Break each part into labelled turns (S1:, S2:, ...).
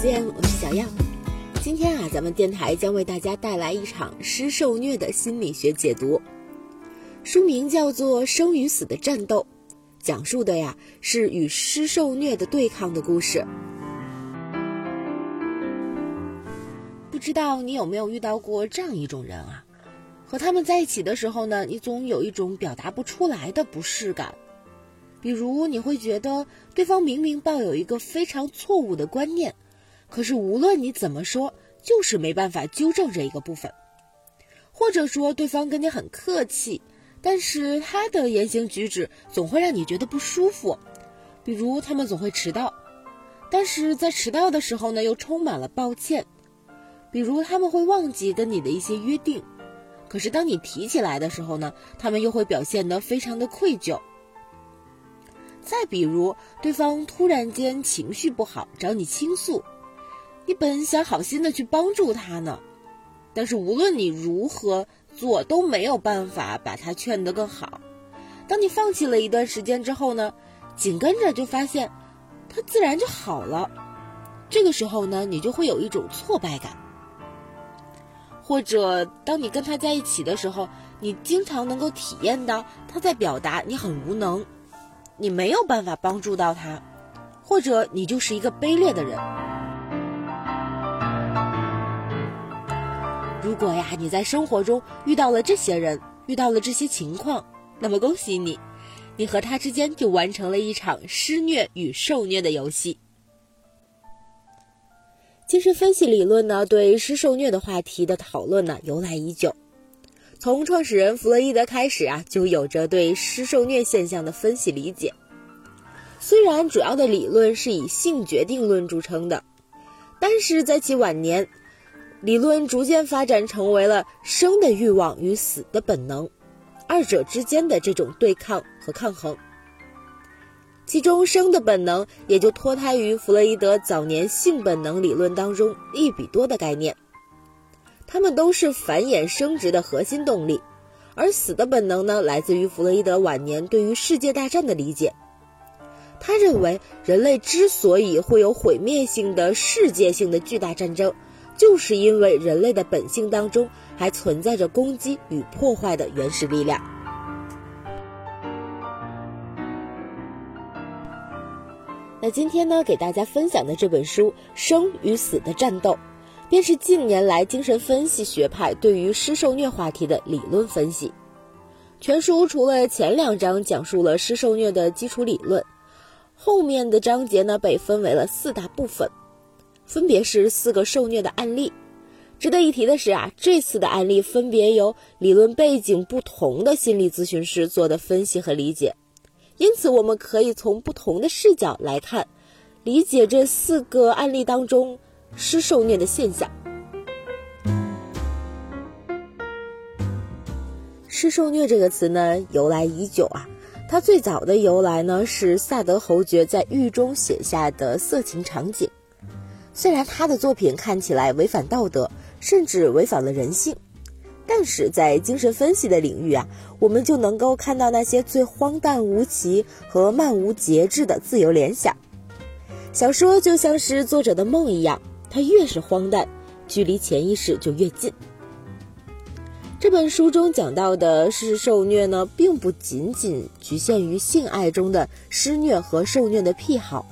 S1: 见，我是小样。今天啊，咱们电台将为大家带来一场施受虐的心理学解读，书名叫做《生与死的战斗》，讲述的呀是与施受虐的对抗的故事。不知道你有没有遇到过这样一种人啊？和他们在一起的时候呢，你总有一种表达不出来的不适感。比如，你会觉得对方明明抱有一个非常错误的观念，可是无论你怎么说，就是没办法纠正这一个部分；或者说，对方跟你很客气，但是他的言行举止总会让你觉得不舒服。比如，他们总会迟到，但是在迟到的时候呢，又充满了抱歉；比如，他们会忘记跟你的一些约定，可是当你提起来的时候呢，他们又会表现得非常的愧疚。再比如，对方突然间情绪不好找你倾诉，你本想好心的去帮助他呢，但是无论你如何做都没有办法把他劝得更好。当你放弃了一段时间之后呢，紧跟着就发现他自然就好了。这个时候呢，你就会有一种挫败感。或者当你跟他在一起的时候，你经常能够体验到他在表达你很无能。你没有办法帮助到他，或者你就是一个卑劣的人。如果呀，你在生活中遇到了这些人，遇到了这些情况，那么恭喜你，你和他之间就完成了一场施虐与受虐的游戏。精神分析理论呢，对施受虐的话题的讨论呢，由来已久。从创始人弗洛伊德开始啊，就有着对施受虐现象的分析理解。虽然主要的理论是以性决定论著称的，但是在其晚年，理论逐渐发展成为了生的欲望与死的本能，二者之间的这种对抗和抗衡。其中生的本能也就脱胎于弗洛伊德早年性本能理论当中一比多的概念。它们都是繁衍生殖的核心动力，而死的本能呢，来自于弗洛伊德晚年对于世界大战的理解。他认为，人类之所以会有毁灭性的世界性的巨大战争，就是因为人类的本性当中还存在着攻击与破坏的原始力量。那今天呢，给大家分享的这本书《生与死的战斗》。便是近年来精神分析学派对于施受虐话题的理论分析。全书除了前两章讲述了施受虐的基础理论，后面的章节呢被分为了四大部分，分别是四个受虐的案例。值得一提的是啊，这次的案例分别由理论背景不同的心理咨询师做的分析和理解，因此我们可以从不同的视角来看，理解这四个案例当中。施受虐的现象。施受虐这个词呢，由来已久啊。它最早的由来呢，是萨德侯爵在狱中写下的色情场景。虽然他的作品看起来违反道德，甚至违反了人性，但是在精神分析的领域啊，我们就能够看到那些最荒诞无奇和漫无节制的自由联想。小说就像是作者的梦一样。它越是荒诞，距离潜意识就越近。这本书中讲到的施受虐呢，并不仅仅局限于性爱中的施虐和受虐的癖好，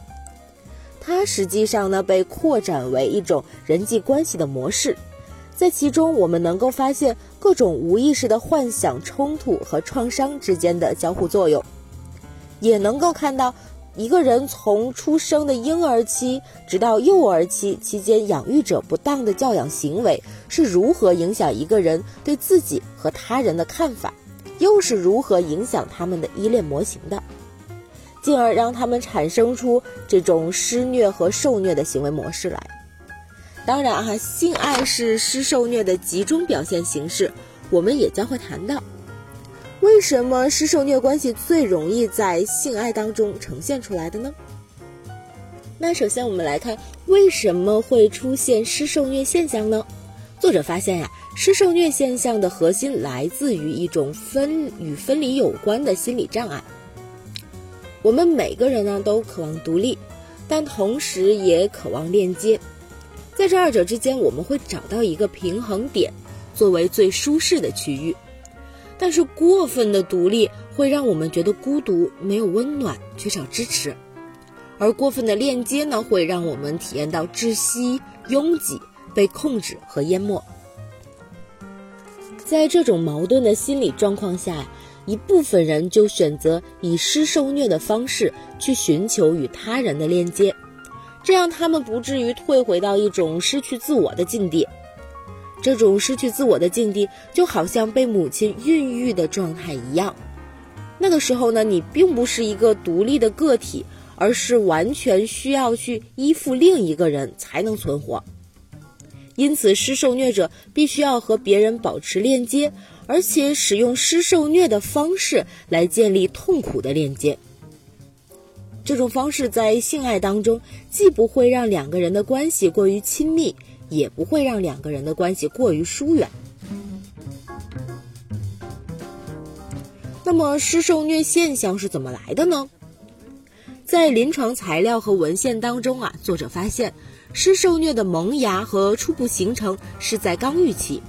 S1: 它实际上呢被扩展为一种人际关系的模式，在其中我们能够发现各种无意识的幻想、冲突和创伤之间的交互作用，也能够看到。一个人从出生的婴儿期直到幼儿期期间，养育者不当的教养行为是如何影响一个人对自己和他人的看法，又是如何影响他们的依恋模型的，进而让他们产生出这种施虐和受虐的行为模式来。当然哈，性爱是施受虐的集中表现形式，我们也将会谈到。为什么施受虐关系最容易在性爱当中呈现出来的呢？那首先我们来看为什么会出现施受虐现象呢？作者发现呀，施受虐现象的核心来自于一种分与分离有关的心理障碍。我们每个人呢都渴望独立，但同时也渴望链接。在这二者之间，我们会找到一个平衡点，作为最舒适的区域。但是过分的独立会让我们觉得孤独、没有温暖、缺少支持；而过分的链接呢，会让我们体验到窒息、拥挤、被控制和淹没。在这种矛盾的心理状况下，一部分人就选择以施受虐的方式去寻求与他人的链接。这样，他们不至于退回到一种失去自我的境地。这种失去自我的境地，就好像被母亲孕育的状态一样。那个时候呢，你并不是一个独立的个体，而是完全需要去依附另一个人才能存活。因此，施受虐者必须要和别人保持链接，而且使用施受虐的方式来建立痛苦的链接。这种方式在性爱当中，既不会让两个人的关系过于亲密，也不会让两个人的关系过于疏远。那么，施受虐现象是怎么来的呢？在临床材料和文献当中啊，作者发现，施受虐的萌芽和初步形成是在刚预期，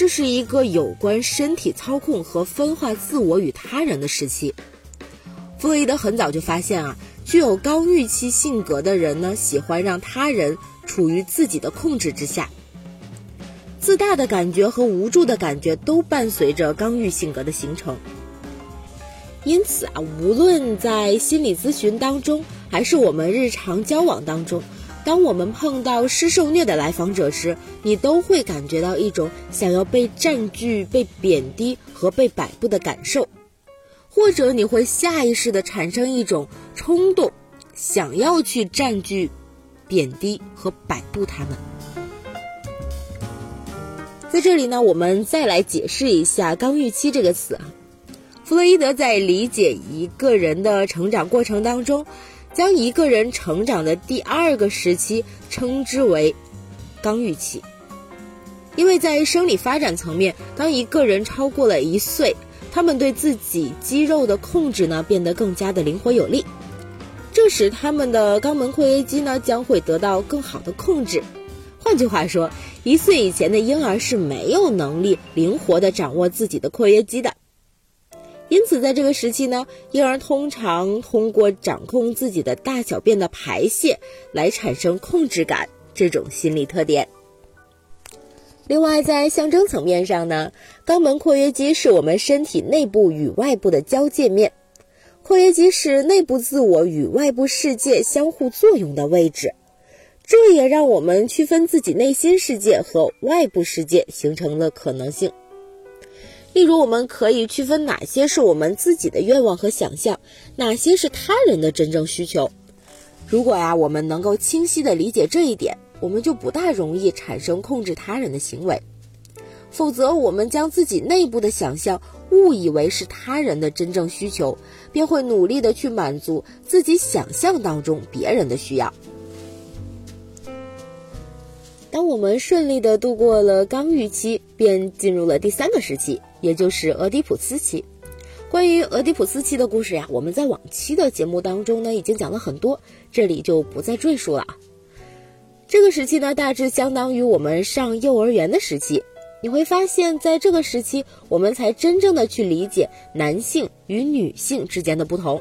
S1: 这是一个有关身体操控和分化自我与他人的时期。弗洛伊德很早就发现啊，具有高预期性格的人呢，喜欢让他人处于自己的控制之下。自大的感觉和无助的感觉都伴随着刚欲性格的形成。因此啊，无论在心理咨询当中，还是我们日常交往当中，当我们碰到施受虐的来访者时，你都会感觉到一种想要被占据、被贬低和被摆布的感受。或者你会下意识的产生一种冲动，想要去占据、贬低和摆布他们。在这里呢，我们再来解释一下“刚预期”这个词啊。弗洛伊德在理解一个人的成长过程当中，将一个人成长的第二个时期称之为“刚预期”，因为在生理发展层面，当一个人超过了一岁。他们对自己肌肉的控制呢，变得更加的灵活有力，这时他们的肛门括约肌呢，将会得到更好的控制。换句话说，一岁以前的婴儿是没有能力灵活的掌握自己的括约肌的。因此，在这个时期呢，婴儿通常通过掌控自己的大小便的排泄来产生控制感这种心理特点。另外，在象征层面上呢，肛门括约肌是我们身体内部与外部的交界面，括约肌是内部自我与外部世界相互作用的位置，这也让我们区分自己内心世界和外部世界形成了可能性。例如，我们可以区分哪些是我们自己的愿望和想象，哪些是他人的真正需求。如果呀，我们能够清晰的理解这一点。我们就不大容易产生控制他人的行为，否则我们将自己内部的想象误以为是他人的真正需求，便会努力的去满足自己想象当中别人的需要。当我们顺利的度过了刚预期，便进入了第三个时期，也就是俄狄浦斯期。关于俄狄浦斯期的故事呀，我们在往期的节目当中呢已经讲了很多，这里就不再赘述了。这个时期呢，大致相当于我们上幼儿园的时期。你会发现在这个时期，我们才真正的去理解男性与女性之间的不同。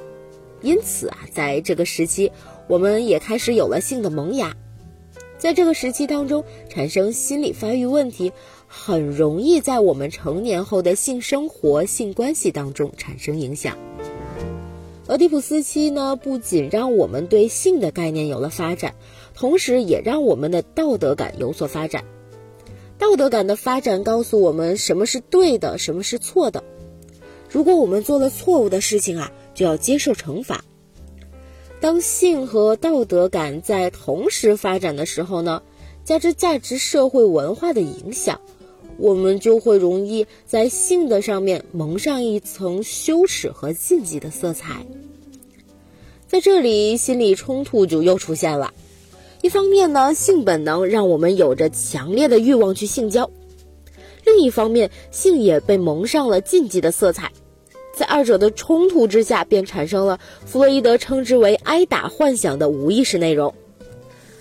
S1: 因此啊，在这个时期，我们也开始有了性的萌芽。在这个时期当中，产生心理发育问题，很容易在我们成年后的性生活、性关系当中产生影响。俄狄浦斯期呢，不仅让我们对性的概念有了发展。同时，也让我们的道德感有所发展。道德感的发展告诉我们什么是对的，什么是错的。如果我们做了错误的事情啊，就要接受惩罚。当性和道德感在同时发展的时候呢，加之价值社会文化的影响，我们就会容易在性的上面蒙上一层羞耻和禁忌的色彩。在这里，心理冲突就又出现了。一方面呢，性本能让我们有着强烈的欲望去性交；另一方面，性也被蒙上了禁忌的色彩。在二者的冲突之下，便产生了弗洛伊德称之为“挨打幻想”的无意识内容。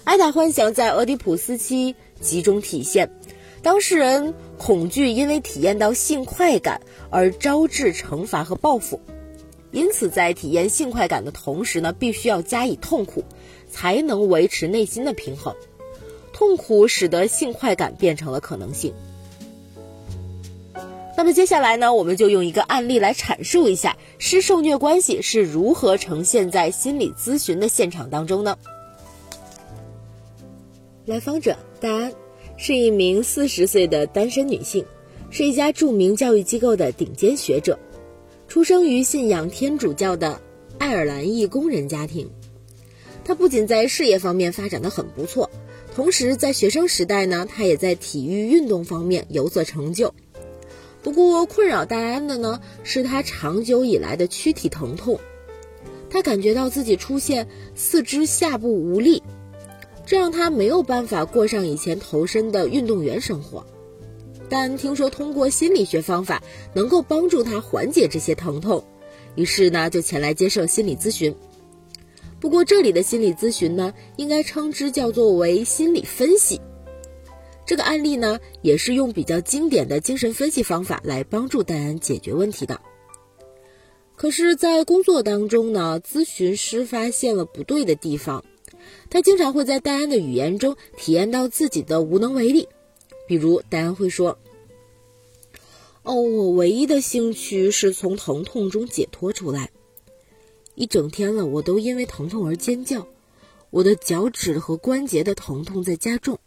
S1: 挨打幻想在俄狄浦斯期集中体现，当事人恐惧因为体验到性快感而招致惩罚和报复，因此在体验性快感的同时呢，必须要加以痛苦，才能维持内心的平衡。痛苦使得性快感变成了可能性。那么接下来呢，我们就用一个案例来阐述一下施受虐关系是如何呈现在心理咨询的现场当中呢？来访者戴安是一名四十岁的单身女性，是一家著名教育机构的顶尖学者，出生于信仰天主教的爱尔兰裔工人家庭。她不仅在事业方面发展的很不错，同时在学生时代呢，她也在体育运动方面有所成就。不过，困扰戴安的呢，是她长久以来的躯体疼痛。他感觉到自己出现四肢下部无力，这让他没有办法过上以前投身的运动员生活。但听说通过心理学方法能够帮助他缓解这些疼痛，于是呢，就前来接受心理咨询。不过，这里的心理咨询呢，应该称之叫做为心理分析。这个案例呢，也是用比较经典的精神分析方法来帮助戴安解决问题的。可是，在工作当中呢，咨询师发现了不对的地方，他经常会在戴安的语言中体验到自己的无能为力。比如，戴安会说：“哦，我唯一的兴趣是从疼痛中解脱出来。一整天了，我都因为疼痛而尖叫，我的脚趾和关节的疼痛在加重。”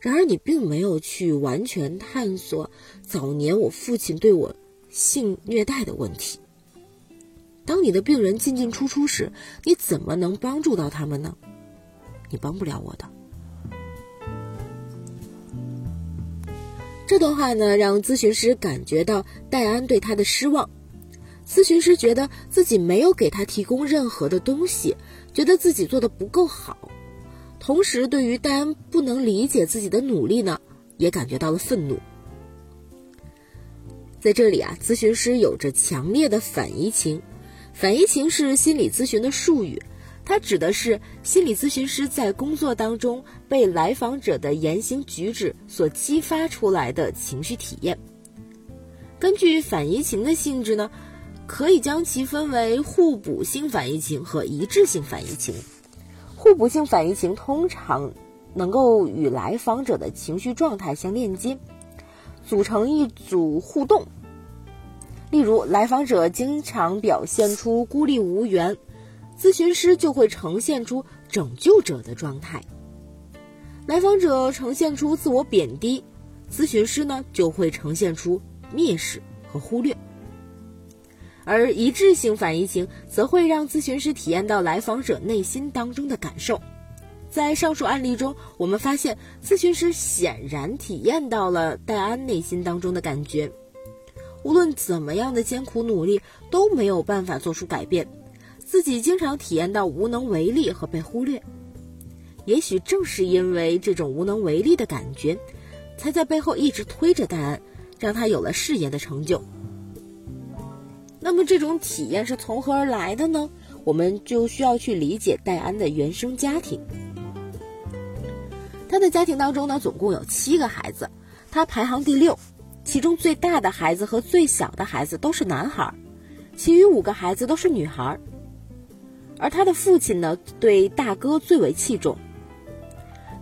S1: 然而，你并没有去完全探索早年我父亲对我性虐待的问题。当你的病人进进出出时，你怎么能帮助到他们呢？你帮不了我的。这段话呢，让咨询师感觉到戴安对他的失望。咨询师觉得自己没有给他提供任何的东西，觉得自己做的不够好。同时，对于戴安不能理解自己的努力呢，也感觉到了愤怒。在这里啊，咨询师有着强烈的反移情。反移情是心理咨询的术语，它指的是心理咨询师在工作当中被来访者的言行举止所激发出来的情绪体验。根据反移情的性质呢，可以将其分为互补性反移情和一致性反移情。互补性反移情通常能够与来访者的情绪状态相链接，组成一组互动。例如，来访者经常表现出孤立无援，咨询师就会呈现出拯救者的状态；来访者呈现出自我贬低，咨询师呢就会呈现出蔑视和忽略。而一致性反移情则会让咨询师体验到来访者内心当中的感受。在上述案例中，我们发现咨询师显然体验到了戴安内心当中的感觉。无论怎么样的艰苦努力，都没有办法做出改变，自己经常体验到无能为力和被忽略。也许正是因为这种无能为力的感觉，才在背后一直推着戴安，让他有了事业的成就。那么这种体验是从何而来的呢？我们就需要去理解戴安的原生家庭。他的家庭当中呢，总共有七个孩子，他排行第六，其中最大的孩子和最小的孩子都是男孩，其余五个孩子都是女孩。而他的父亲呢，对大哥最为器重。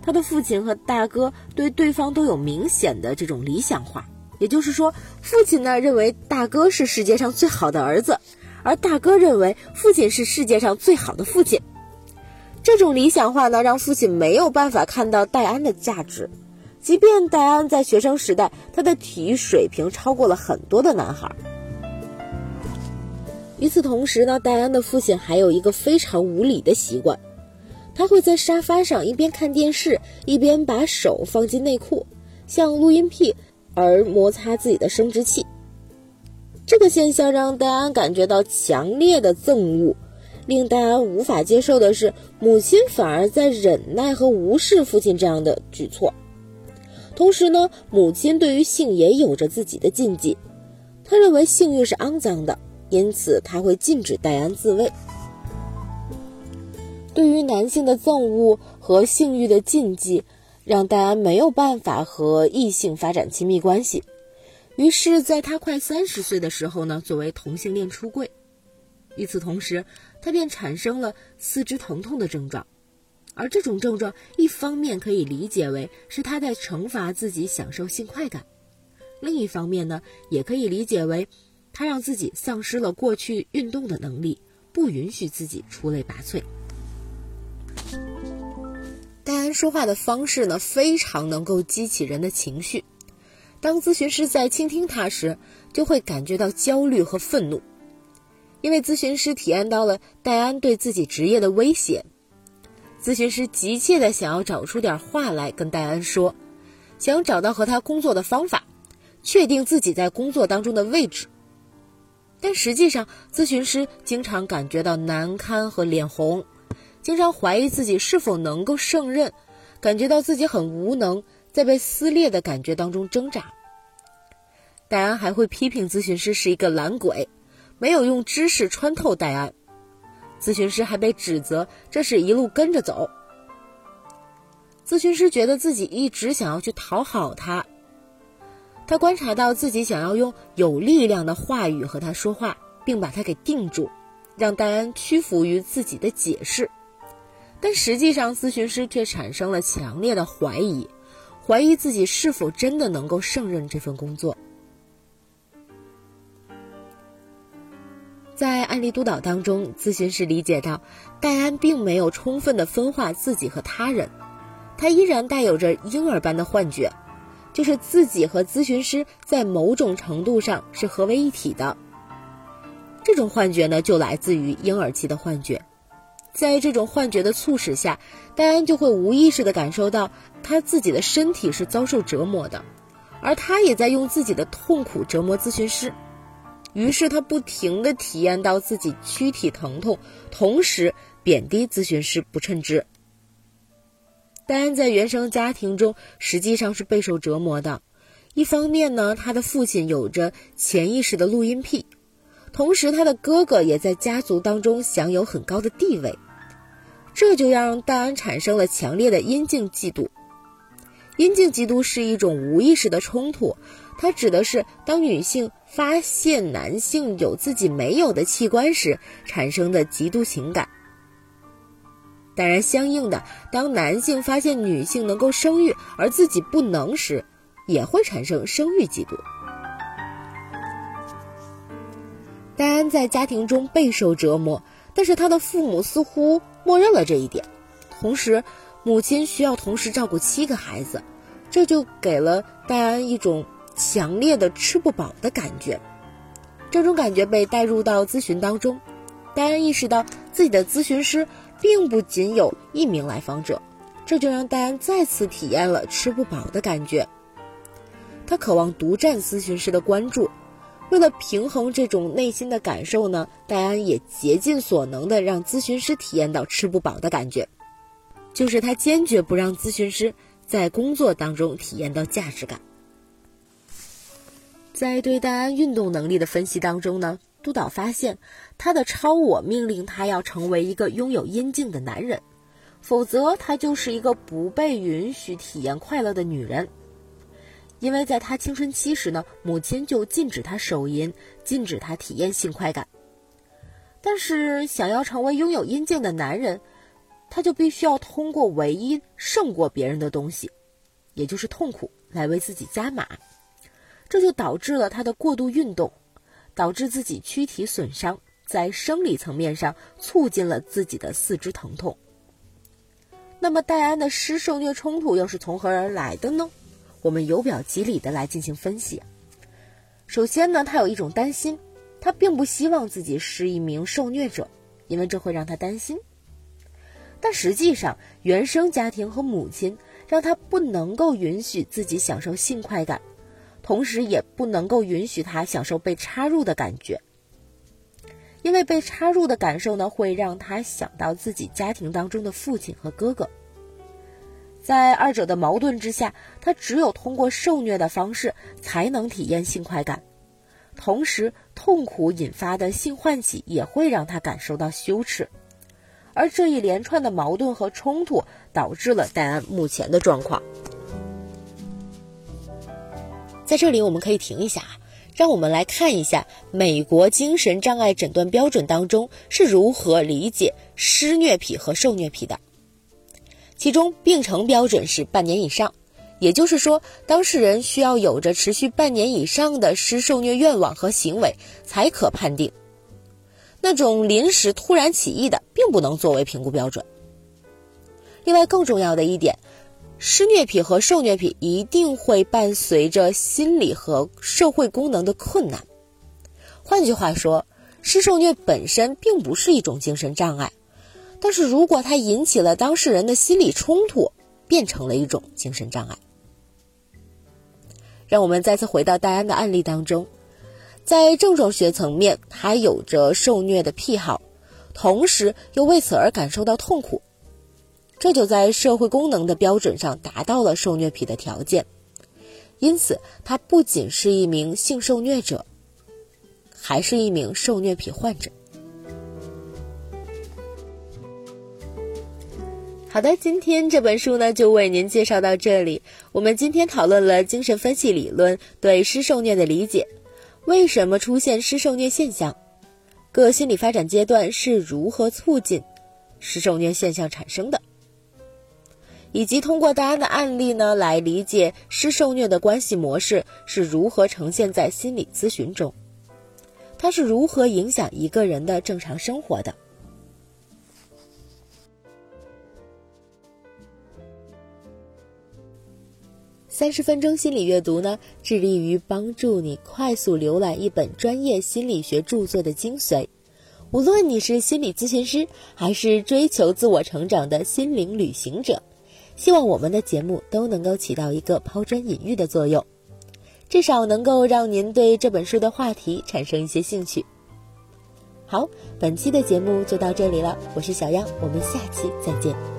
S1: 他的父亲和大哥对对方都有明显的这种理想化。也就是说，父亲呢认为大哥是世界上最好的儿子，而大哥认为父亲是世界上最好的父亲。这种理想化呢，让父亲没有办法看到戴安的价值。即便戴安在学生时代，他的体育水平超过了很多的男孩。与此同时呢，戴安的父亲还有一个非常无理的习惯，他会在沙发上一边看电视，一边把手放进内裤，像录音癖。而摩擦自己的生殖器，这个现象让戴安感觉到强烈的憎恶。令戴安无法接受的是，母亲反而在忍耐和无视父亲这样的举措。同时呢，母亲对于性也有着自己的禁忌。她认为性欲是肮脏的，因此他会禁止戴安自慰。对于男性的憎恶和性欲的禁忌，让戴安没有办法和异性发展亲密关系。于是，在他快三十岁的时候呢，作为同性恋出柜。与此同时，他便产生了四肢疼痛的症状。而这种症状，一方面可以理解为是他在惩罚自己享受性快感，另一方面呢，也可以理解为他让自己丧失了过去运动的能力，不允许自己出类拔萃。戴安说话的方式呢，非常能够激起人的情绪。当咨询师在倾听他时，就会感觉到焦虑和愤怒，因为咨询师体验到了戴安对自己职业的威胁。咨询师急切地想要找出点话来跟戴安说，想找到和他工作的方法，确定自己在工作当中的位置。但实际上，咨询师经常感觉到难堪和脸红，经常怀疑自己是否能够胜任，感觉到自己很无能，在被撕裂的感觉当中挣扎。戴安还会批评咨询师是一个懒鬼，没有用知识穿透戴安。咨询师还被指责这是一路跟着走。咨询师觉得自己一直想要去讨好他，他观察到自己想要用有力量的话语和他说话，并把他给定住，让戴安屈服于自己的解释。但实际上，咨询师却产生了强烈的怀疑，怀疑自己是否真的能够胜任这份工作。在案例督导当中，咨询师理解到，戴安并没有充分的分化自己和他人，他依然带有着婴儿般的幻觉，就是自己和咨询师在某种程度上是合为一体的。这种幻觉呢，就来自于婴儿期的幻觉，在这种幻觉的促使下，戴安就会无意识地感受到他自己的身体是遭受折磨的，而他也在用自己的痛苦折磨咨询师。于是他不停地体验到自己躯体疼痛，同时贬低咨询师不称职。戴安在原生家庭中实际上是备受折磨的。一方面呢，他的父亲有着潜意识的录音癖，同时他的哥哥也在家族当中享有很高的地位，这就让戴安产生了强烈的阴茎嫉妒。阴茎嫉妒是一种无意识的冲突，它指的是当女性发现男性有自己没有的器官时产生的嫉妒情感。当然，相应的，当男性发现女性能够生育而自己不能时，也会产生生育嫉妒。戴安在家庭中备受折磨，但是他的父母似乎默认了这一点，同时。母亲需要同时照顾七个孩子，这就给了戴安一种强烈的吃不饱的感觉。这种感觉被带入到咨询当中，戴安意识到自己的咨询师并不仅有一名来访者，这就让戴安再次体验了吃不饱的感觉。他渴望独占咨询师的关注，为了平衡这种内心的感受呢，戴安也竭尽所能的让咨询师体验到吃不饱的感觉。就是他坚决不让咨询师在工作当中体验到价值感。在对戴安运动能力的分析当中呢，督导发现他的超我命令他要成为一个拥有阴茎的男人，否则他就是一个不被允许体验快乐的女人。因为在他青春期时呢，母亲就禁止他手淫，禁止他体验性快感。但是想要成为拥有阴茎的男人。他就必须要通过唯一胜过别人的东西，也就是痛苦，来为自己加码，这就导致了他的过度运动，导致自己躯体损伤，在生理层面上促进了自己的四肢疼痛。那么戴安的施受虐冲突又是从何而来的呢？我们由表及里的来进行分析。首先呢，他有一种担心，他并不希望自己是一名受虐者，因为这会让他担心。但实际上，原生家庭和母亲让他不能够允许自己享受性快感，同时也不能够允许他享受被插入的感觉。因为被插入的感受呢，会让他想到自己家庭当中的父亲和哥哥。在二者的矛盾之下，他只有通过受虐的方式才能体验性快感，同时痛苦引发的性唤起也会让他感受到羞耻，而这一连串的矛盾和冲突导致了戴安目前的状况。在这里，我们可以停一下，让我们来看一下美国精神障碍诊断标准当中是如何理解施虐癖和受虐癖的。其中，病程标准是半年以上。也就是说，当事人需要有着持续半年以上的施受虐愿望和行为，才可判定。那种临时突然起意的，并不能作为评估标准。另外，更重要的一点，施虐癖和受虐癖一定会伴随着心理和社会功能的困难。换句话说，施受虐本身并不是一种精神障碍，但是如果它引起了当事人的心理冲突，变成了一种精神障碍。让我们再次回到戴安的案例当中，在症状学层面，他有着受虐的癖好，同时又为此而感受到痛苦，这就在社会功能的标准上达到了受虐癖的条件。因此，他不仅是一名性受虐者，还是一名受虐癖患者。好的，今天这本书呢就为您介绍到这里。我们今天讨论了精神分析理论对施受虐的理解，为什么出现施受虐现象，各心理发展阶段是如何促进施受虐现象产生的，以及通过大家的案例呢来理解施受虐的关系模式是如何呈现在心理咨询中，它是如何影响一个人的正常生活的。三十分钟心理阅读呢，致力于帮助你快速浏览一本专业心理学著作的精髓。无论你是心理咨询师，还是追求自我成长的心灵旅行者，希望我们的节目都能够起到一个抛砖引玉的作用，至少能够让您对这本书的话题产生一些兴趣。好，本期的节目就到这里了，我是小央，我们下期再见。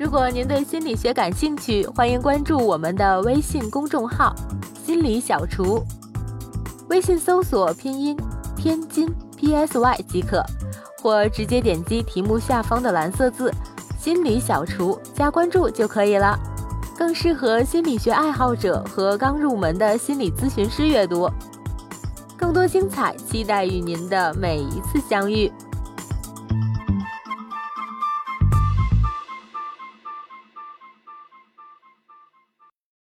S1: 如果您对心理学感兴趣，欢迎关注我们的微信公众号“心理小厨”，微信搜索拼音“天津 PSY” 即可，或直接点击题目下方的蓝色字“心理小厨”加关注就可以了，更适合心理学爱好者和刚入门的心理咨询师阅读。更多精彩，期待与您的每一次相遇。